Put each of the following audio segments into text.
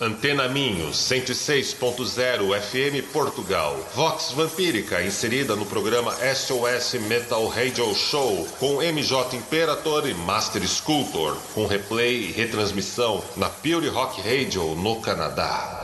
Antena Minho, 106.0 FM Portugal. Vox Vampírica, inserida no programa SOS Metal Radio Show, com MJ Imperator e Master Sculptor, com replay e retransmissão na Pure Rock Radio no Canadá.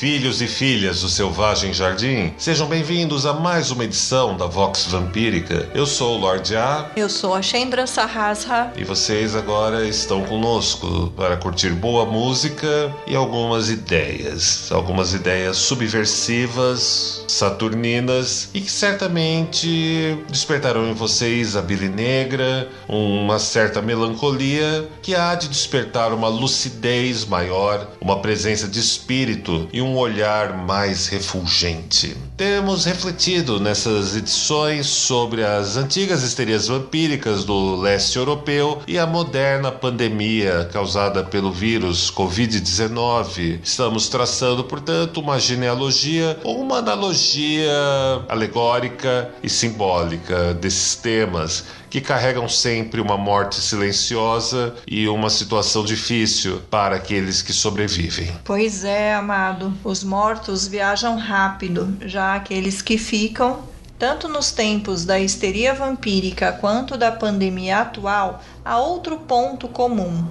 Filhos e filhas do Selvagem Jardim, sejam bem-vindos a mais uma edição da Vox Vampírica. Eu sou o Lorde A. Eu sou a Shendra Sahasra. E vocês agora estão conosco para curtir boa música e algumas ideias. Algumas ideias subversivas, saturninas e que certamente despertarão em vocês a bile negra, uma certa melancolia que há de despertar uma lucidez maior, uma presença de espírito e um um olhar mais refulgente. Temos refletido nessas edições sobre as antigas histerias vampíricas do leste europeu e a moderna pandemia causada pelo vírus Covid-19. Estamos traçando, portanto, uma genealogia ou uma analogia alegórica e simbólica desses temas que carregam sempre uma morte silenciosa e uma situação difícil para aqueles que sobrevivem. Pois é, amado. Os mortos viajam rápido, já aqueles que ficam tanto nos tempos da histeria vampírica quanto da pandemia atual, há outro ponto comum.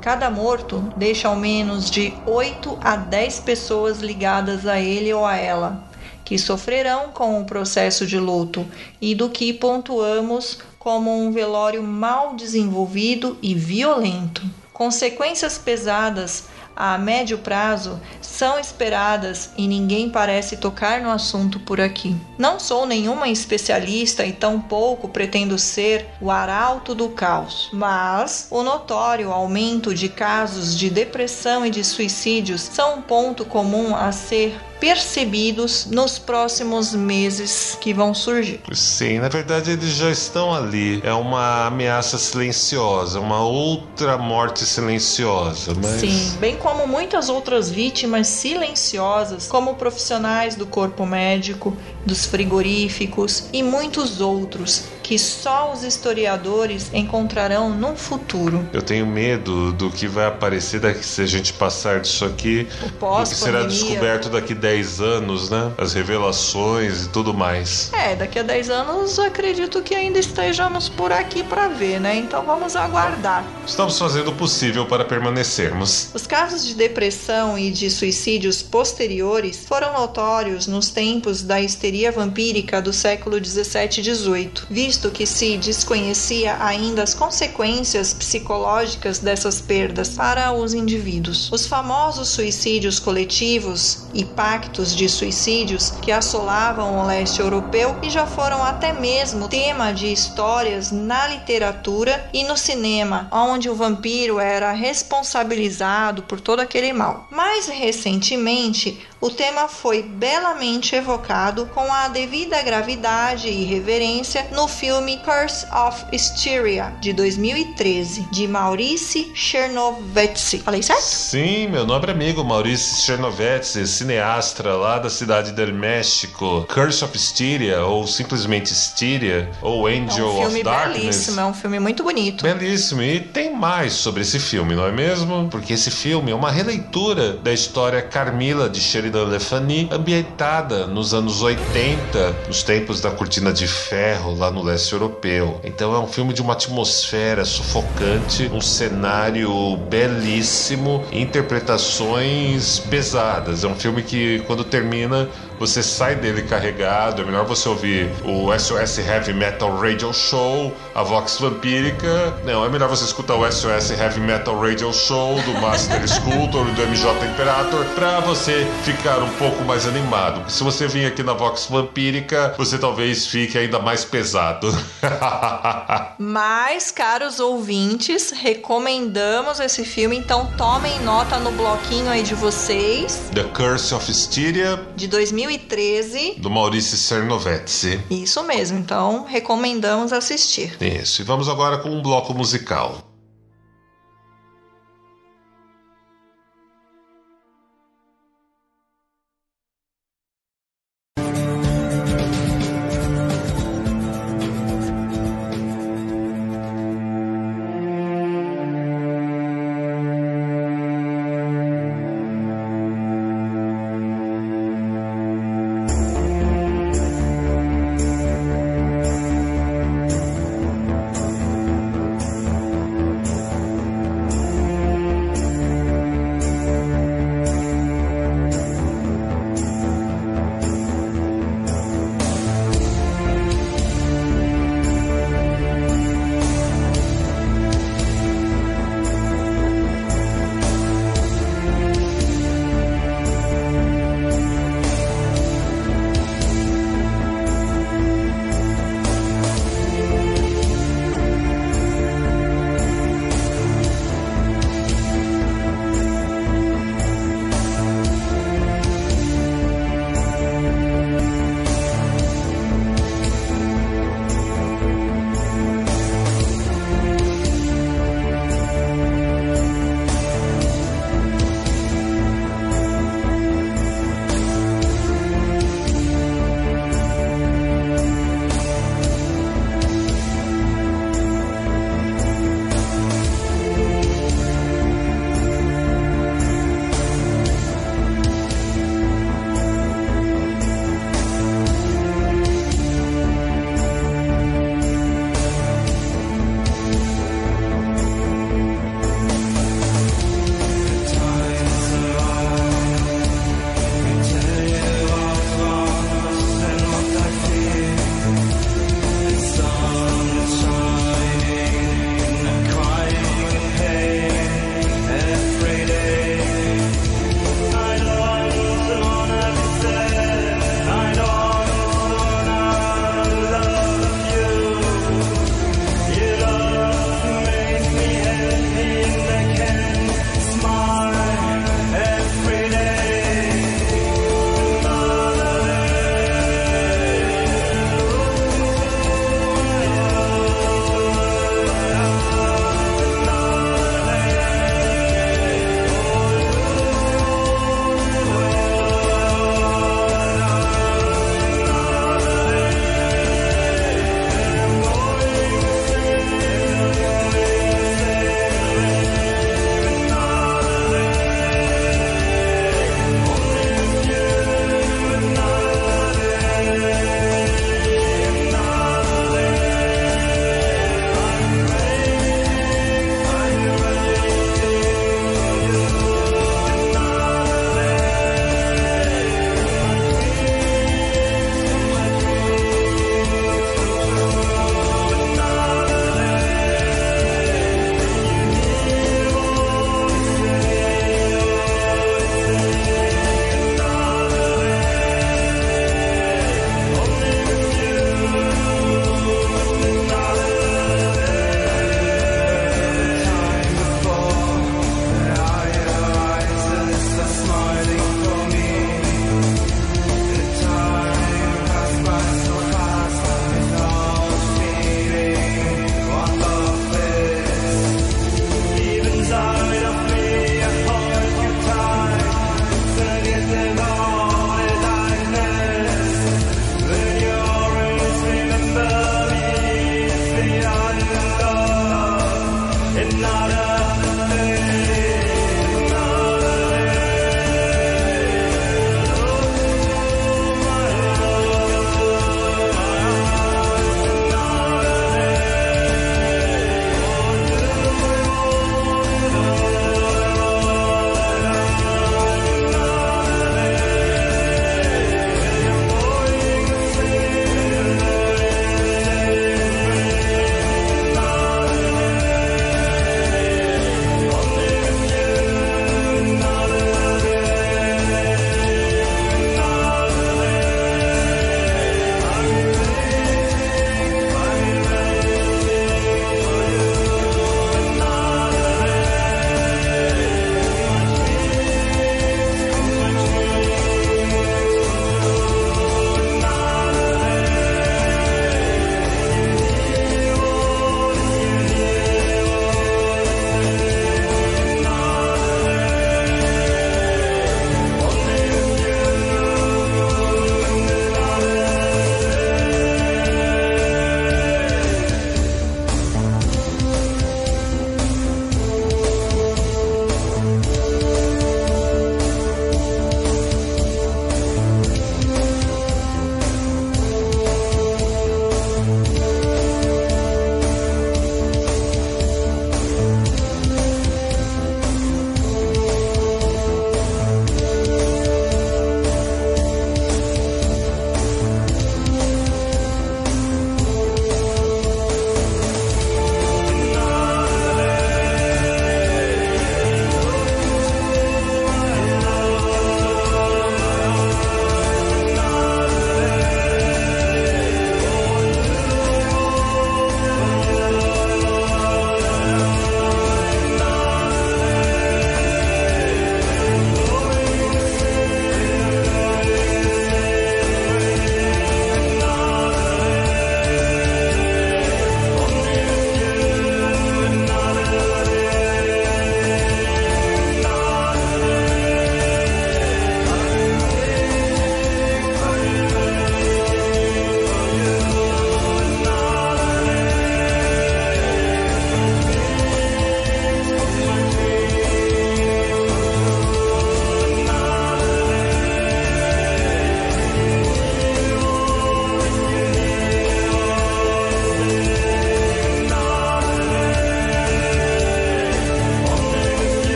Cada morto deixa ao menos de 8 a 10 pessoas ligadas a ele ou a ela, que sofrerão com o processo de luto e do que pontuamos como um velório mal desenvolvido e violento. Consequências pesadas a médio prazo são esperadas e ninguém parece tocar no assunto por aqui. Não sou nenhuma especialista e tampouco pretendo ser o arauto do caos, mas o notório aumento de casos de depressão e de suicídios são um ponto comum a ser percebidos nos próximos meses que vão surgir. Sim, na verdade eles já estão ali. É uma ameaça silenciosa, uma outra morte silenciosa. Mas... Sim, bem como muitas outras vítimas silenciosas, como profissionais do corpo médico, dos frigoríficos e muitos outros que só os historiadores encontrarão no futuro. Eu tenho medo do que vai aparecer daqui se a gente passar disso aqui, o que será descoberto daqui 10 anos, né? As revelações e tudo mais. É, daqui a 10 anos acredito que ainda estejamos por aqui para ver, né? Então vamos aguardar. Estamos fazendo o possível para permanecermos. Os casos de depressão e de suicídios posteriores foram notórios nos tempos da histeria vampírica do século 17 e 18, visto visto que se desconhecia ainda as consequências psicológicas dessas perdas para os indivíduos. Os famosos suicídios coletivos e pactos de suicídios que assolavam o leste europeu e já foram até mesmo tema de histórias na literatura e no cinema, onde o vampiro era responsabilizado por todo aquele mal. Mais recentemente, o tema foi belamente evocado com a devida gravidade e reverência no filme Curse of Styria, de 2013, de Maurice Chernovetsky. Falei certo? Sim, meu nobre amigo Maurice Chernovetsky, cineasta lá da cidade del México. Curse of Styria, ou simplesmente Styria, ou Angel é um of Darkness. Belíssimo, é um filme muito bonito. Belíssimo, e tem mais sobre esse filme, não é mesmo? Porque esse filme é uma releitura da história Carmila de Sheridan da Le Fany, ambientada nos anos 80, nos tempos da cortina de ferro lá no leste europeu. Então é um filme de uma atmosfera sufocante, um cenário belíssimo, interpretações pesadas. É um filme que quando termina você sai dele carregado. É melhor você ouvir o SOS Heavy Metal Radio Show, a Vox Vampírica. Não, é melhor você escutar o SOS Heavy Metal Radio Show do Master Sculptor e do MJ Imperator pra você ficar um pouco mais animado. Se você vir aqui na Vox Vampírica, você talvez fique ainda mais pesado. Mas, caros ouvintes, recomendamos esse filme, então tomem nota no bloquinho aí de vocês. The Curse of Styria, de 2013. do Maurício Cernovetzi. Isso mesmo, então recomendamos assistir. Isso, e vamos agora com um bloco musical.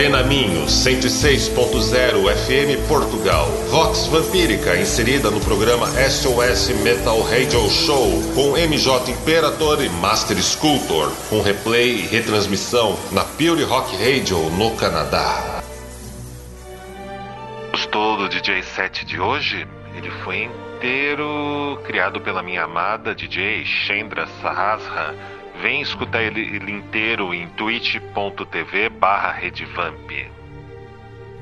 Antena Minho 106.0 FM Portugal. Vox Vampírica inserida no programa SOS Metal Radio Show com MJ Imperator e Master Sculptor, com replay e retransmissão na Pure Rock Radio no Canadá. Gostou do DJ set de hoje? Ele foi inteiro criado pela minha amada DJ Chandra Sahasra Vem escutar ele, ele inteiro em twitch.tv barra redvamp.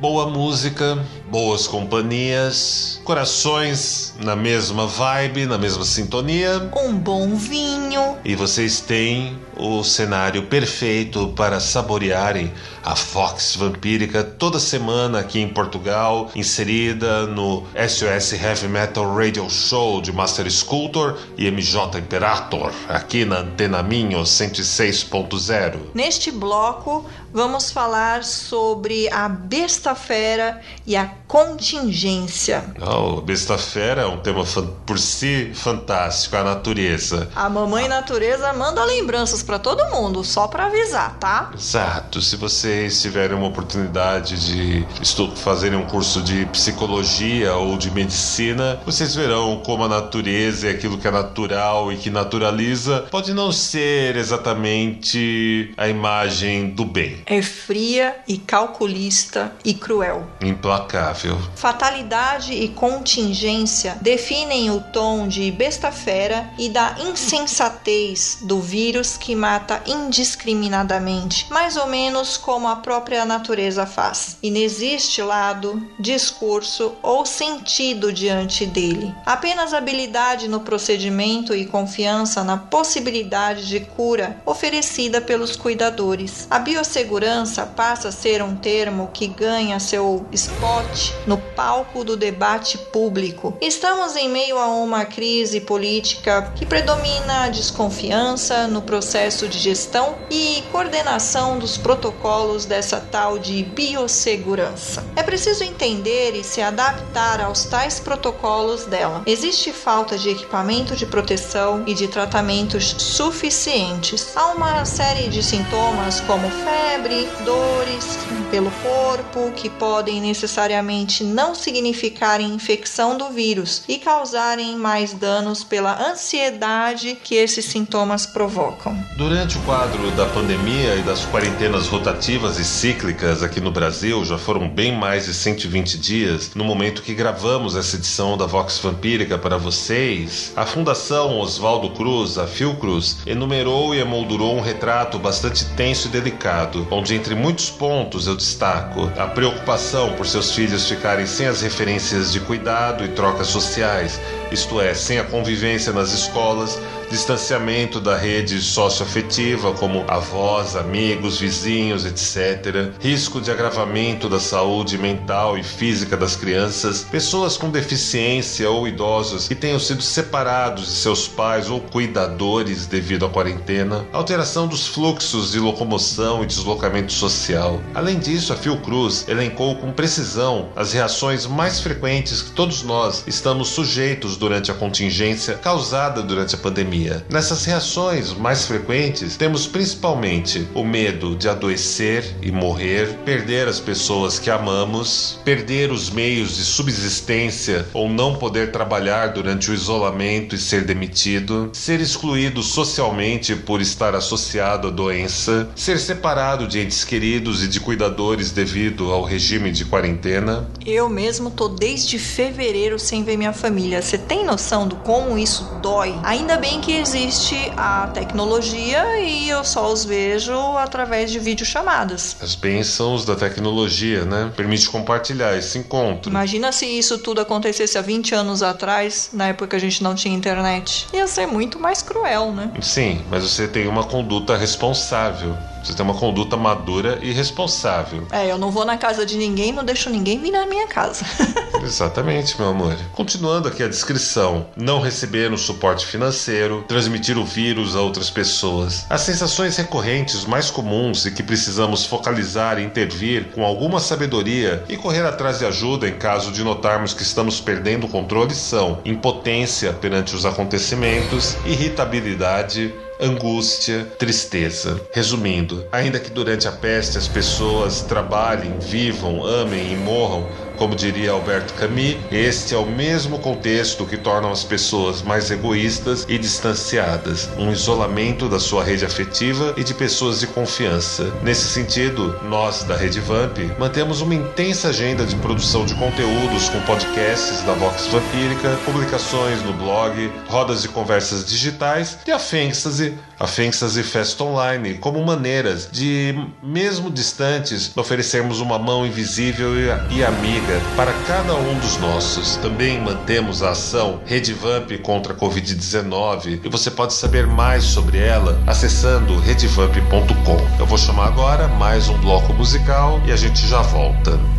Boa música, boas companhias, corações na mesma vibe, na mesma sintonia. Um bom vinho. E vocês têm o cenário perfeito para saborearem a Fox Vampírica toda semana aqui em Portugal, inserida no SOS Heavy Metal Radio Show de Master Sculptor e MJ Imperator, aqui na Antena Minho 106.0. Neste bloco, vamos falar sobre a besta fera e a contingência. Oh, besta fera é um tema por si fantástico, a natureza. A mamãe natureza manda lembranças para todo mundo, só para avisar, tá? Exato. Se vocês tiverem uma oportunidade de fazerem um curso de psicologia ou de medicina, vocês verão como a natureza é aquilo que é natural e que naturaliza pode não ser exatamente a imagem do bem. É fria e calculista e cruel. Implacável. Fatalidade e contingência definem o tom de besta fera e da insensatez do vírus que mata indiscriminadamente, mais ou menos como a própria natureza faz. E não existe lado, discurso ou sentido diante dele. Apenas habilidade no procedimento e confiança na possibilidade de cura oferecida pelos cuidadores. A biossegurança passa a ser um termo que ganha seu spot no palco do debate público. Estamos em meio a uma crise política que predomina a desconfiança no processo de gestão e coordenação dos protocolos dessa tal de biossegurança. É preciso entender e se adaptar aos tais protocolos dela. Existe falta de equipamento de proteção e de tratamentos suficientes. Há uma série de sintomas como febre, dores pelo corpo que podem necessariamente não significarem infecção do vírus e causarem mais danos pela ansiedade que esses sintomas provocam. Durante o quadro da pandemia e das quarentenas rotativas e cíclicas aqui no Brasil, já foram bem mais de 120 dias, no momento que gravamos essa edição da Vox Vampírica para vocês, a Fundação Oswaldo Cruz, a Fiocruz, enumerou e emoldurou um retrato bastante tenso e delicado, onde entre muitos pontos eu destaco a preocupação por seus filhos ficarem sem as referências de cuidado e trocas sociais, isto é, sem a convivência nas escolas, distanciamento da rede socioafetiva, como avós, amigos, vizinhos, etc., risco de agravamento da saúde mental e física das crianças, pessoas com deficiência ou idosos que tenham sido separados de seus pais ou cuidadores devido à quarentena, alteração dos fluxos de locomoção e deslocamento social. Além disso, a Fiocruz elencou com precisão as reações mais frequentes que todos nós estamos sujeitos durante a contingência causada durante a pandemia. Nessas reações mais frequentes, temos principalmente o medo de adoecer e morrer, perder as pessoas que amamos, perder os meios de subsistência ou não poder trabalhar durante o isolamento e ser demitido, ser excluído socialmente por estar associado à doença, ser separado de entes queridos e de cuidadores devido ao regime de quarentena. Eu mesmo tô desde fevereiro sem ver minha família. Você tem noção do como isso dói? Ainda bem que existe a tecnologia e eu só os vejo através de videochamadas. As bênçãos da tecnologia, né? Permite compartilhar esse encontro. Imagina se isso tudo acontecesse há 20 anos atrás, na época que a gente não tinha internet. Ia ser muito mais cruel, né? Sim, mas você tem uma conduta responsável. Você tem uma conduta madura e responsável. É, eu não vou na casa de ninguém, não deixo ninguém vir na minha casa. Exatamente, meu amor. Continuando aqui a descrição: não receber um suporte financeiro, transmitir o vírus a outras pessoas. As sensações recorrentes mais comuns e que precisamos focalizar e intervir com alguma sabedoria e correr atrás de ajuda em caso de notarmos que estamos perdendo o controle são impotência perante os acontecimentos, irritabilidade, angústia, tristeza. Resumindo, ainda que durante a peste as pessoas trabalhem, vivam, amem e morram, como diria Alberto Camus, este é o mesmo contexto que torna as pessoas mais egoístas e distanciadas, um isolamento da sua rede afetiva e de pessoas de confiança. Nesse sentido, nós da Rede Vamp mantemos uma intensa agenda de produção de conteúdos com podcasts da Vox Vampírica, publicações no blog, rodas de conversas digitais e a Fantasy, a Fantasy Fest Online, como maneiras de, mesmo distantes, oferecermos uma mão invisível e amiga para cada um dos nossos. Também mantemos a ação Redvamp contra a Covid-19 e você pode saber mais sobre ela acessando redvamp.com. Eu vou chamar agora mais um bloco musical e a gente já volta.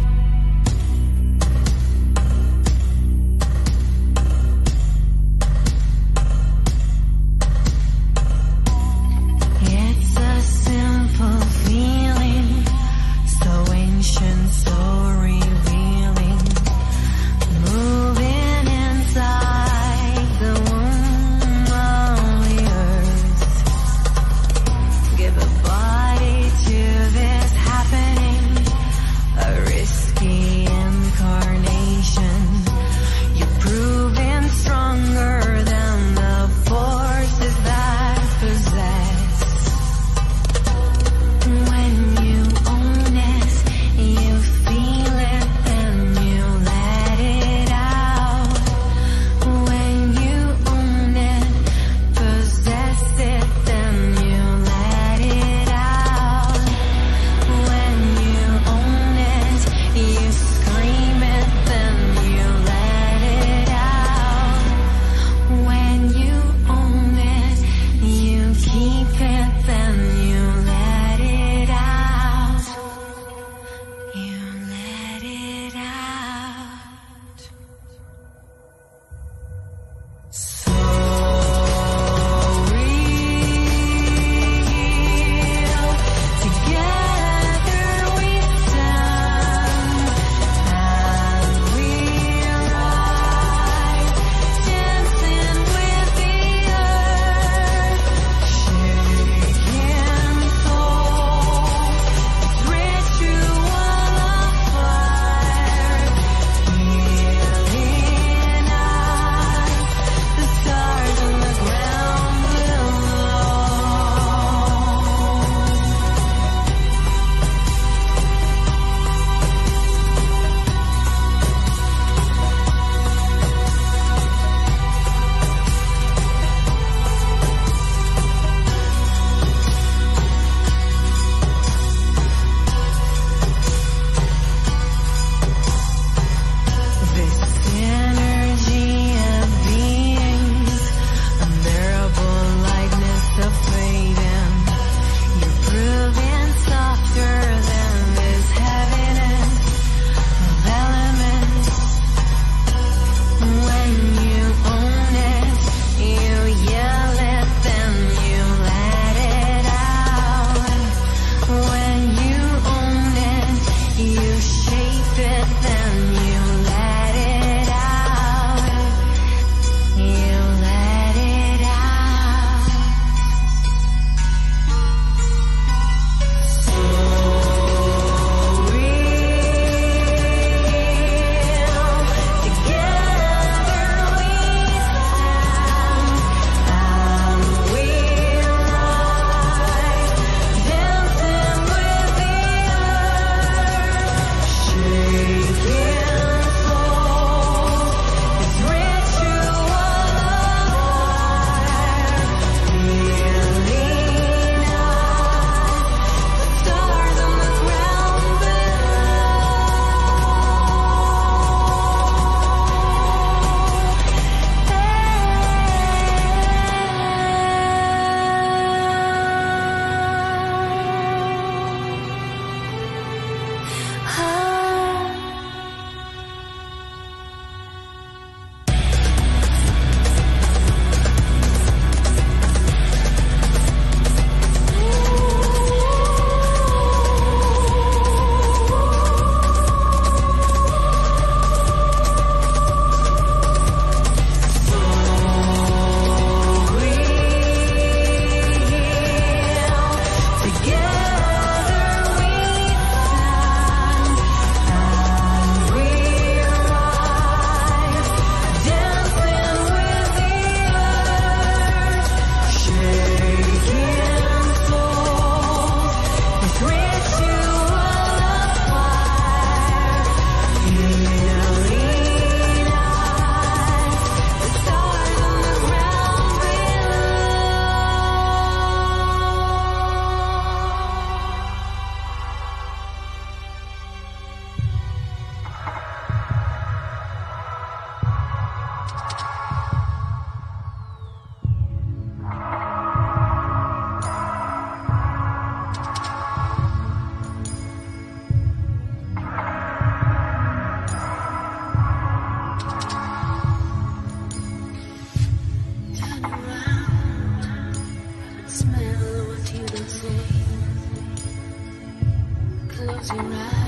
竟然。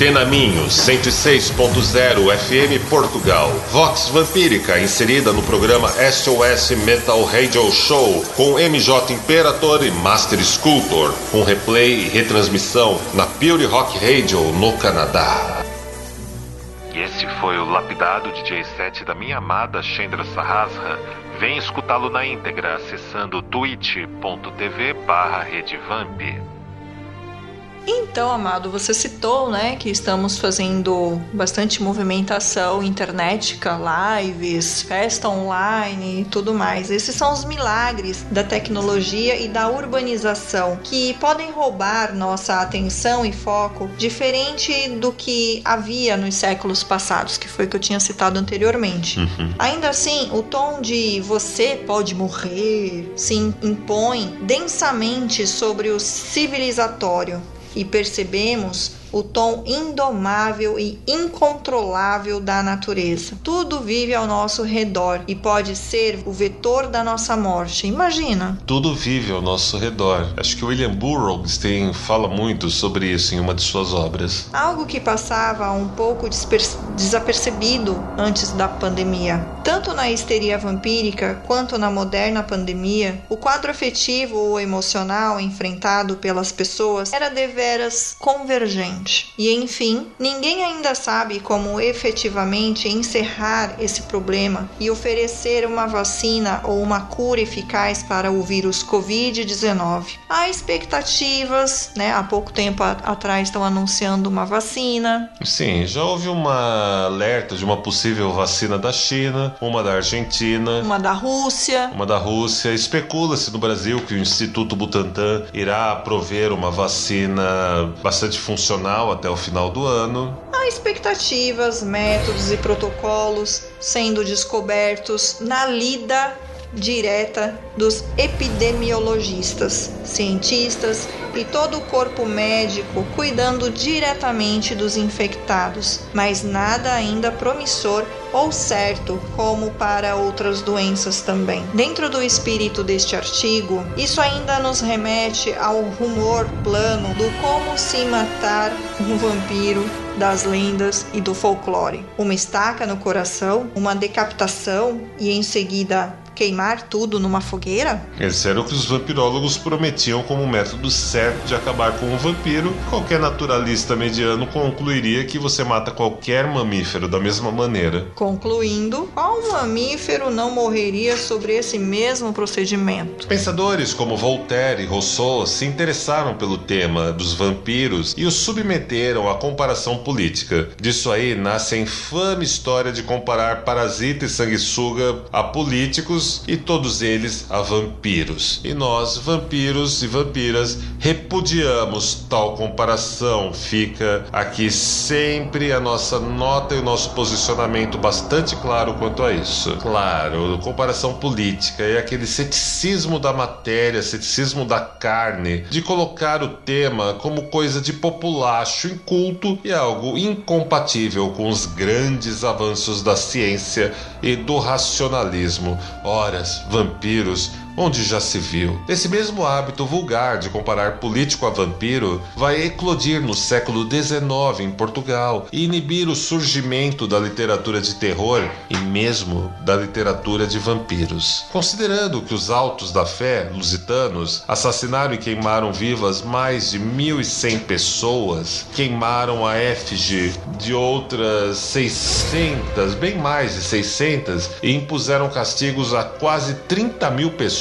Antena Minho, 106.0 FM Portugal. Vox Vampírica, inserida no programa SOS Metal Radio Show, com MJ Imperator e Master Sculptor, com replay e retransmissão na Pure Rock Radio no Canadá. E esse foi o lapidado DJ set da minha amada Chandra Sahasra. Vem escutá-lo na íntegra acessando twitch.tv barra redevamp. Então, amado, você citou, né, que estamos fazendo bastante movimentação internetica, lives, festa online e tudo mais. Esses são os milagres da tecnologia e da urbanização que podem roubar nossa atenção e foco, diferente do que havia nos séculos passados, que foi o que eu tinha citado anteriormente. Ainda assim, o tom de você pode morrer se impõe densamente sobre o civilizatório e percebemos o tom indomável e incontrolável da natureza. Tudo vive ao nosso redor e pode ser o vetor da nossa morte. Imagina. Tudo vive ao nosso redor. Acho que William Burroughs tem, fala muito sobre isso em uma de suas obras. Algo que passava um pouco desapercebido antes da pandemia. Tanto na histeria vampírica quanto na moderna pandemia, o quadro afetivo ou emocional enfrentado pelas pessoas era deveras convergente. E enfim, ninguém ainda sabe como efetivamente encerrar esse problema e oferecer uma vacina ou uma cura eficaz para o vírus Covid-19. Há expectativas, né? Há pouco tempo atrás estão anunciando uma vacina. Sim, já houve uma alerta de uma possível vacina da China, uma da Argentina. Uma da Rússia, Uma da Rússia. Especula-se no Brasil que o Instituto Butantan irá prover uma vacina bastante funcional até o final do ano. há expectativas, métodos e protocolos sendo descobertos na lida direta dos epidemiologistas, cientistas e todo o corpo médico cuidando diretamente dos infectados, mas nada ainda promissor ou certo como para outras doenças também. Dentro do espírito deste artigo, isso ainda nos remete ao rumor plano do como se matar um vampiro das lendas e do folclore. Uma estaca no coração, uma decapitação e em seguida queimar tudo numa fogueira? Esse era o que os vampirólogos prometiam como método certo de acabar com um vampiro. Qualquer naturalista mediano concluiria que você mata qualquer mamífero da mesma maneira. Concluindo, qual mamífero não morreria sobre esse mesmo procedimento? Pensadores como Voltaire e Rousseau se interessaram pelo tema dos vampiros e os submeteram à comparação política. Disso aí nasce a infame história de comparar parasita e sanguessuga a políticos e todos eles a vampiros. E nós, vampiros e vampiras, repudiamos tal comparação. Fica aqui sempre a nossa nota e o nosso posicionamento bastante claro quanto a isso. Claro, comparação política e aquele ceticismo da matéria, ceticismo da carne, de colocar o tema como coisa de populacho, inculto e algo incompatível com os grandes avanços da ciência e do racionalismo. Vampiros, onde já se viu. Esse mesmo hábito vulgar de comparar político a vampiro vai eclodir no século XIX em Portugal e inibir o surgimento da literatura de terror e mesmo da literatura de vampiros. Considerando que os altos da fé, lusitanos, assassinaram e queimaram vivas mais de 1.100 pessoas, queimaram a efígie de outras 600, bem mais de 600, e impuseram castigos a quase 30 mil pessoas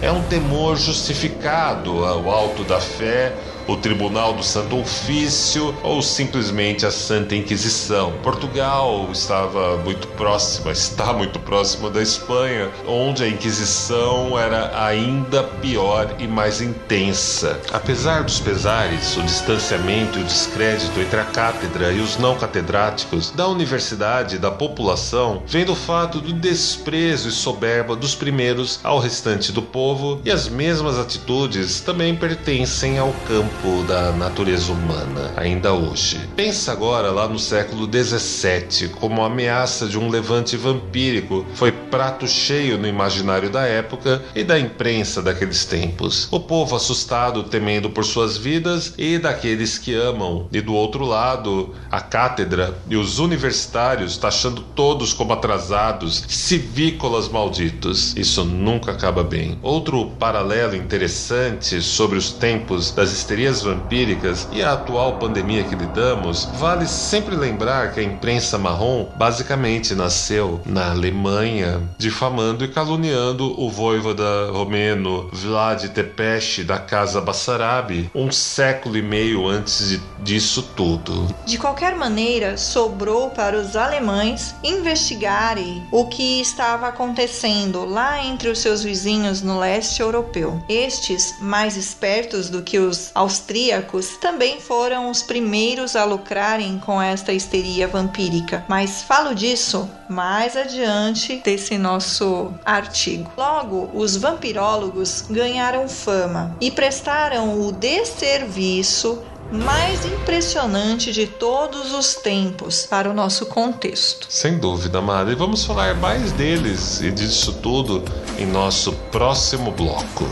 é um temor justificado ao alto da fé o Tribunal do Santo Ofício ou simplesmente a Santa Inquisição. Portugal estava muito próxima, está muito próxima da Espanha, onde a Inquisição era ainda pior e mais intensa. Apesar dos pesares, o distanciamento e o descrédito entre a cátedra e os não catedráticos da universidade e da população vem do fato do desprezo e soberba dos primeiros ao restante do povo e as mesmas atitudes também pertencem ao campo da natureza humana, ainda hoje. Pensa agora lá no século XVII, como a ameaça de um levante vampírico foi prato cheio no imaginário da época e da imprensa daqueles tempos. O povo assustado, temendo por suas vidas, e daqueles que amam. E do outro lado, a cátedra e os universitários taxando todos como atrasados, civícolas malditos. Isso nunca acaba bem. Outro paralelo interessante sobre os tempos das histerias vampíricas e a atual pandemia que lidamos, vale sempre lembrar que a imprensa marrom basicamente nasceu na Alemanha, difamando e caluniando o voivoda romeno Vlad Tepes da Casa Bassarabi um século e meio antes de, disso tudo. De qualquer maneira, sobrou para os alemães investigarem o que estava acontecendo lá entre os seus vizinhos no leste europeu. Estes, mais espertos do que os também foram os primeiros a lucrarem com esta histeria vampírica. Mas falo disso mais adiante desse nosso artigo. Logo, os vampirólogos ganharam fama e prestaram o desserviço mais impressionante de todos os tempos para o nosso contexto. Sem dúvida, Mari. Vamos falar mais deles e disso tudo em nosso próximo bloco.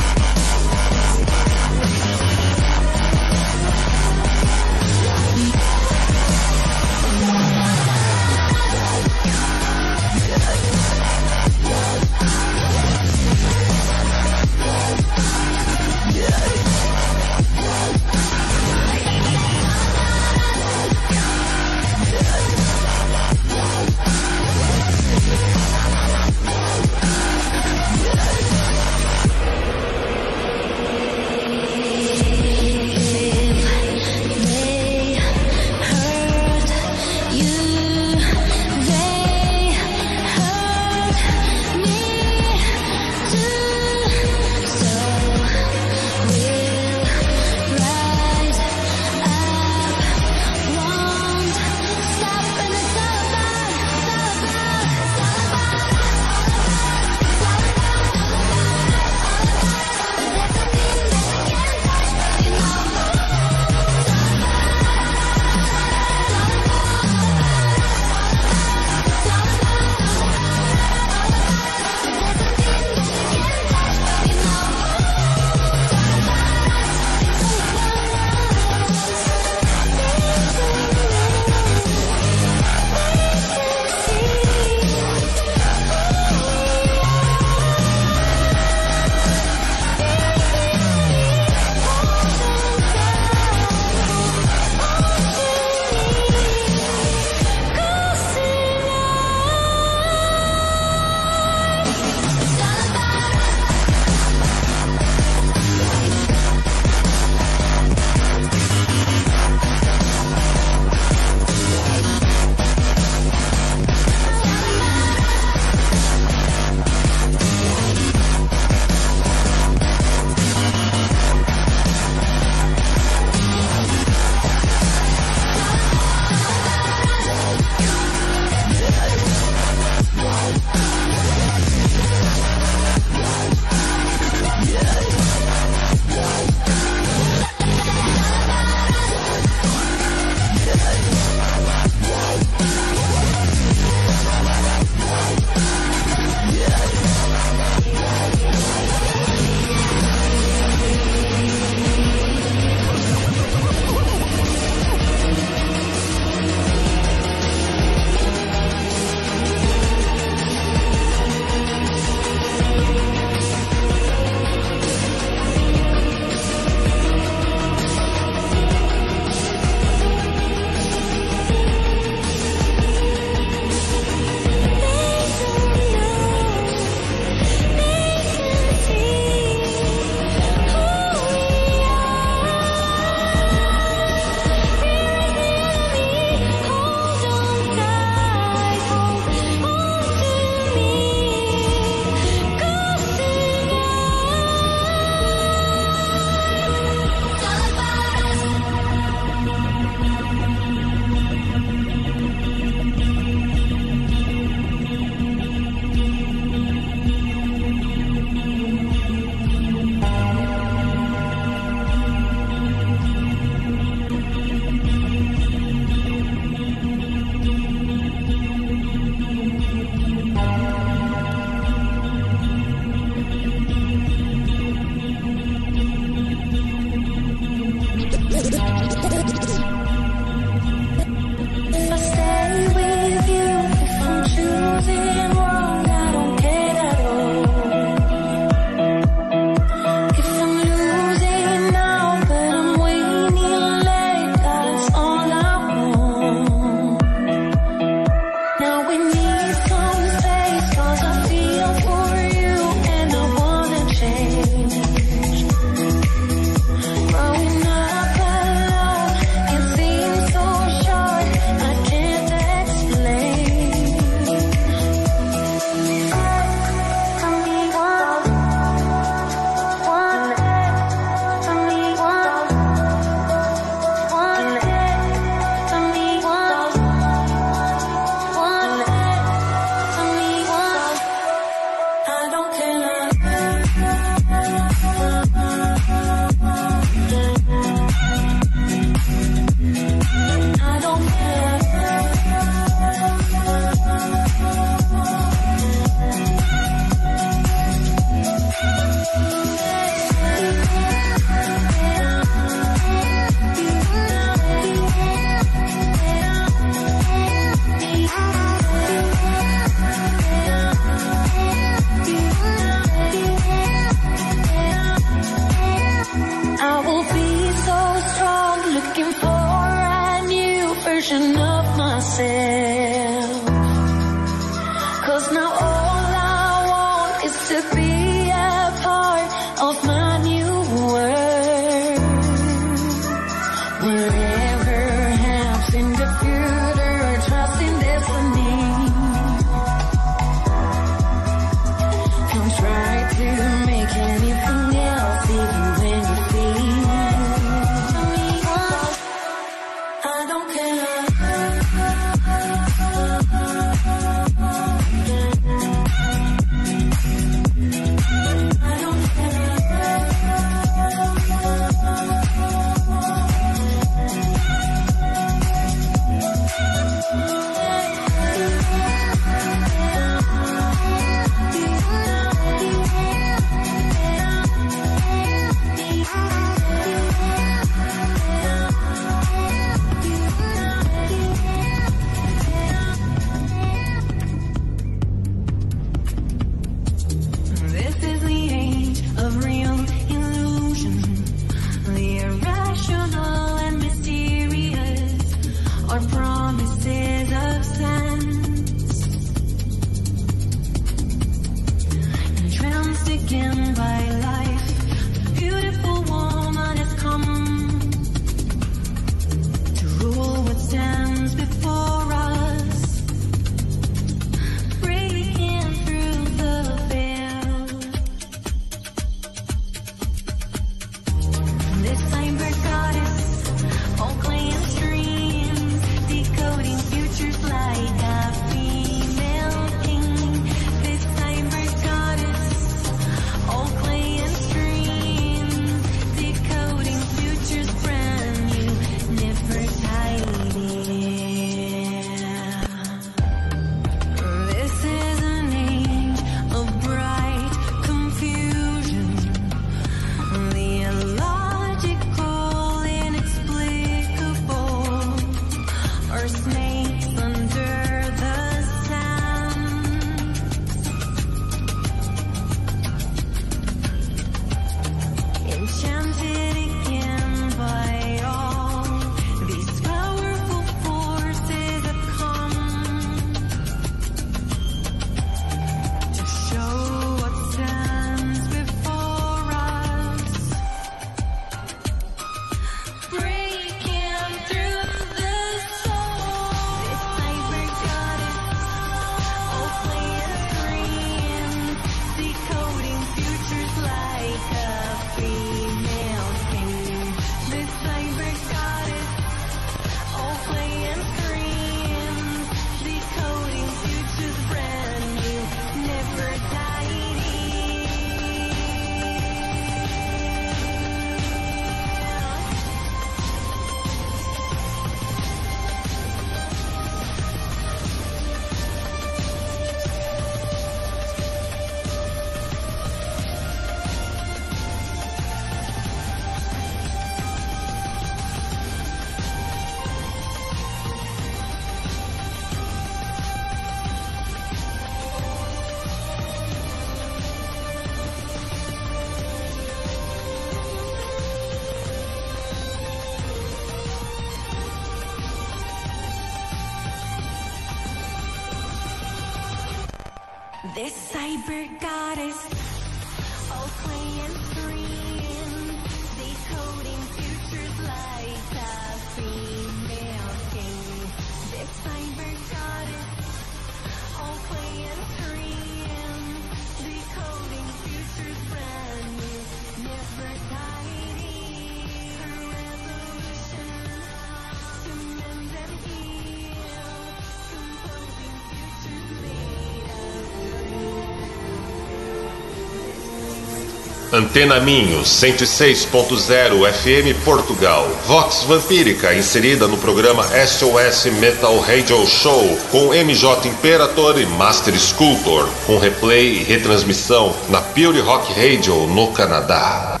Antena Minho 106.0 FM Portugal. Vox Vampírica inserida no programa SOS Metal Radio Show com MJ Imperator e Master Sculptor, com replay e retransmissão na Pure Rock Radio no Canadá.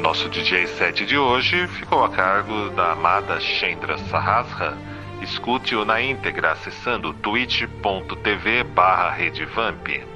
Nosso DJ set de hoje ficou a cargo da amada Chendra Sahasra. Escute-o na íntegra acessando twitch.tv barra redevamp.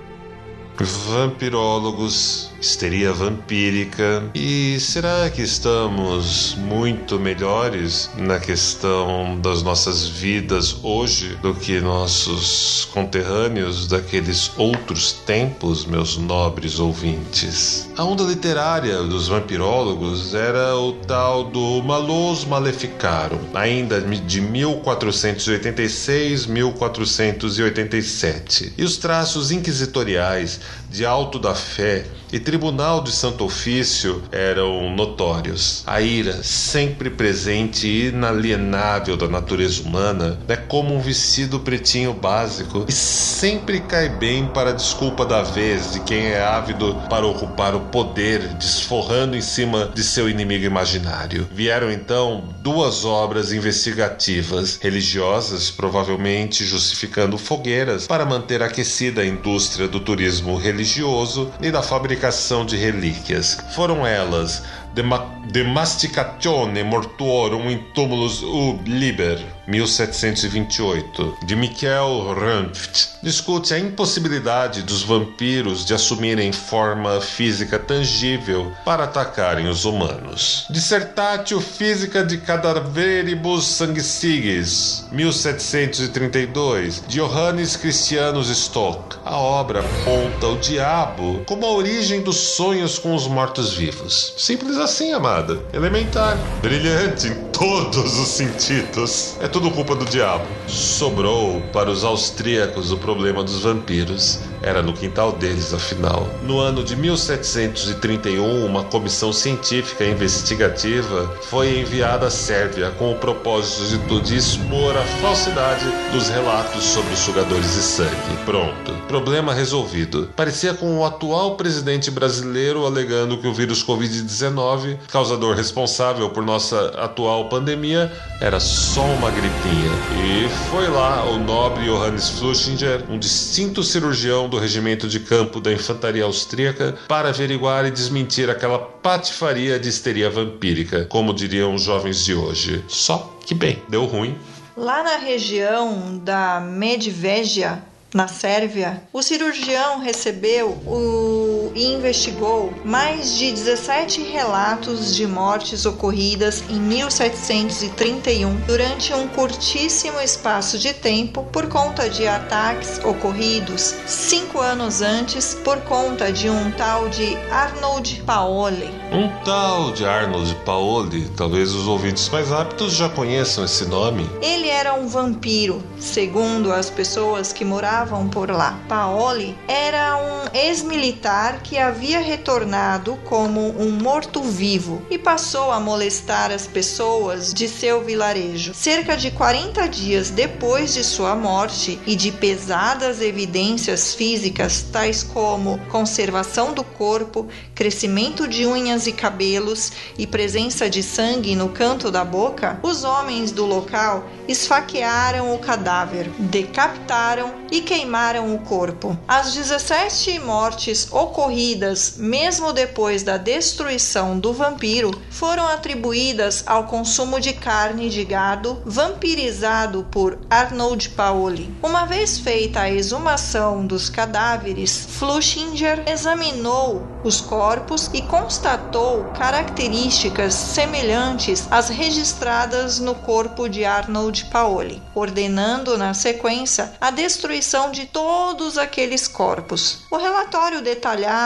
Vampirólogos, histeria vampírica. E será que estamos muito melhores na questão das nossas vidas hoje do que nossos conterrâneos daqueles outros tempos, meus nobres ouvintes? A onda literária dos vampirólogos era o tal do Malus Maleficarum, ainda de 1486-1487. E os traços inquisitoriais de Alto da Fé e Tribunal de Santo Ofício eram notórios. A ira, sempre presente e inalienável da natureza humana, é como um vestido pretinho básico e sempre cai bem para a desculpa da vez de quem é ávido para ocupar o poder, desforrando em cima de seu inimigo imaginário. Vieram então duas obras investigativas, religiosas, provavelmente justificando fogueiras para manter aquecida a indústria do turismo religioso e da fabricação de relíquias. Foram elas De, Mortuorum in Tumulus Ub Liber, 1728, de Michael Runft, discute a impossibilidade dos vampiros de assumirem forma física tangível para atacarem os humanos. Dissertatio Física de Cadaveribus Sanguisigis, 1732, de Johannes Christianus Stock. A obra aponta o diabo como a origem dos sonhos com os mortos-vivos. Simples assim, amada. Elementar. Brilhante em todos os sentidos. É tudo culpa do diabo. Sobrou para os austríacos o problema dos vampiros. Era no quintal deles, afinal. No ano de 1731, uma comissão científica investigativa foi enviada à Sérvia com o propósito de expor a falsidade dos relatos sobre os sugadores de sangue. Pronto. Problema resolvido. Parecia com o atual presidente brasileiro alegando que o vírus Covid-19, causador responsável por nossa atual pandemia, era só uma gripinha. E foi lá o nobre Johannes Fluschinger, um distinto cirurgião do regimento de campo da infantaria austríaca, para averiguar e desmentir aquela patifaria de histeria vampírica, como diriam os jovens de hoje. Só que bem, deu ruim. Lá na região da Medvegia, na Sérvia, o cirurgião recebeu o... e investigou mais de 17 relatos de mortes ocorridas em 1731 durante um curtíssimo espaço de tempo por conta de ataques ocorridos cinco anos antes por conta de um tal de Arnold Paoli. Um tal de Arnold Paoli, talvez os ouvintes mais aptos já conheçam esse nome. Ele era um vampiro, segundo as pessoas que moravam por lá. Paoli era um ex-militar que havia retornado como um morto-vivo e passou a molestar as pessoas de seu vilarejo. Cerca de 40 dias depois de sua morte e de pesadas evidências físicas, tais como conservação do corpo, crescimento de unhas e cabelos e presença de sangue no canto da boca, os homens do local esfaquearam o cadáver, decapitaram e queimaram o corpo. As 17 mortes ocorreram ocorridas mesmo depois da destruição do vampiro foram atribuídas ao consumo de carne de gado vampirizado por Arnold Paoli. Uma vez feita a exumação dos cadáveres, Flushinger examinou os corpos e constatou características semelhantes às registradas no corpo de Arnold Paoli, ordenando na sequência a destruição de todos aqueles corpos. O relatório detalhado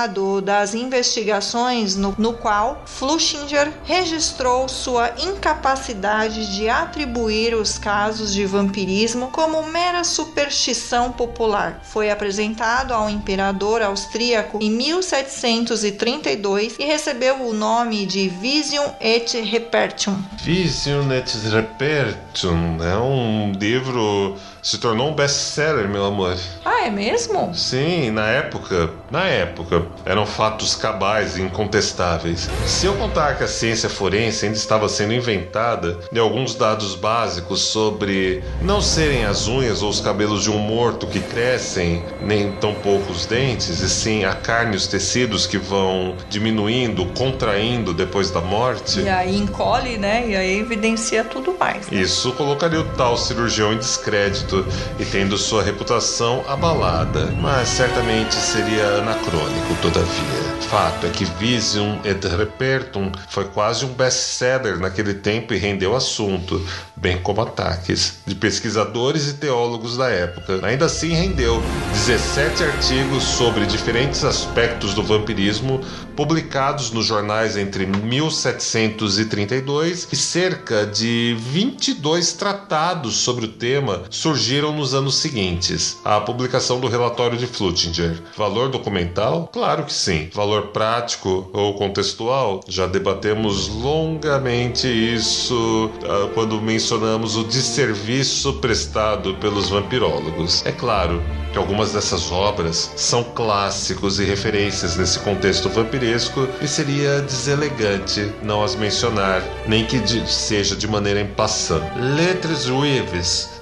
das investigações, no, no qual Flushinger registrou sua incapacidade de atribuir os casos de vampirismo como mera superstição popular, foi apresentado ao imperador austríaco em 1732 e recebeu o nome de Vision et Repertium. Vision et Repertum é um livro se tornou um best-seller, meu amor. Ah, é mesmo? Sim, na época, na época, eram fatos cabais e incontestáveis. Se eu contar que a ciência forense ainda estava sendo inventada e alguns dados básicos sobre não serem as unhas ou os cabelos de um morto que crescem, nem tão poucos dentes, e sim a carne e os tecidos que vão diminuindo, contraindo depois da morte. E aí encolhe, né? E aí evidencia tudo mais. né? Isso colocaria o tal cirurgião em descrédito e tendo sua reputação abalada, mas certamente seria anacrônico, todavia. Fato é que Vision et Repertum foi quase um best-seller naquele tempo e rendeu assunto, bem como ataques, de pesquisadores e teólogos da época. Ainda assim, rendeu 17 artigos sobre diferentes aspectos do vampirismo publicados nos jornais entre 1732 e cerca de 22 tratados sobre o tema surgiram nos anos seguintes. A publicação do relatório de Flutinger. Valor documental? Claro que sim. Valor prático ou contextual? Já debatemos longamente isso ah, quando mencionamos o desserviço prestado pelos vampirólogos. É claro que algumas dessas obras são clássicos e referências nesse contexto vampiresco e seria deselegante não as mencionar, nem que de- seja de maneira em passant. Lettres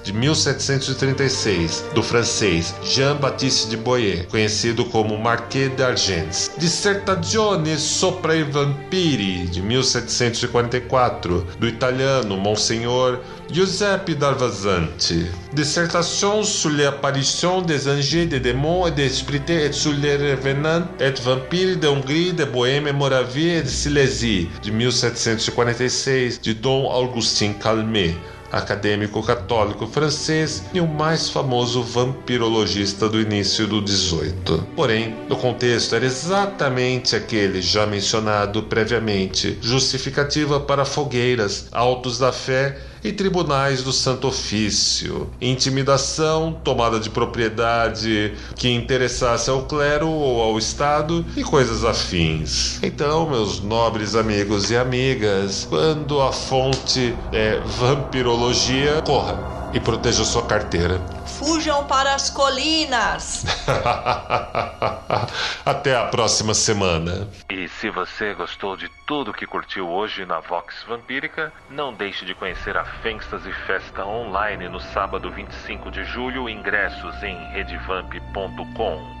de 1736, do francês Jean-Baptiste de Boyer, conhecido como Marquês d'Argents. Dissertazione sopra i vampiri, de 1744, do italiano Monsenhor Giuseppe Darvazanti. Dissertation sur l'apparition des anges, des démons et des esprits et sur les revenants et vampires de Hongrie, de Boêmia, Moravia e de Silésie, de 1746, de Dom Augustin Calmet acadêmico católico francês e o mais famoso vampirologista do início do 18. Porém, o contexto era exatamente aquele já mencionado previamente, justificativa para fogueiras, autos da fé e tribunais do Santo Ofício, intimidação, tomada de propriedade que interessasse ao clero ou ao Estado e coisas afins. Então, meus nobres amigos e amigas, quando a fonte é vampirologia, corra e proteja sua carteira. Fujam para as colinas! Até a próxima semana. E se você gostou de tudo que curtiu hoje na Vox Vampírica, não deixe de conhecer a Fantasy Festa online no sábado 25 de julho. Ingressos em redvamp.com.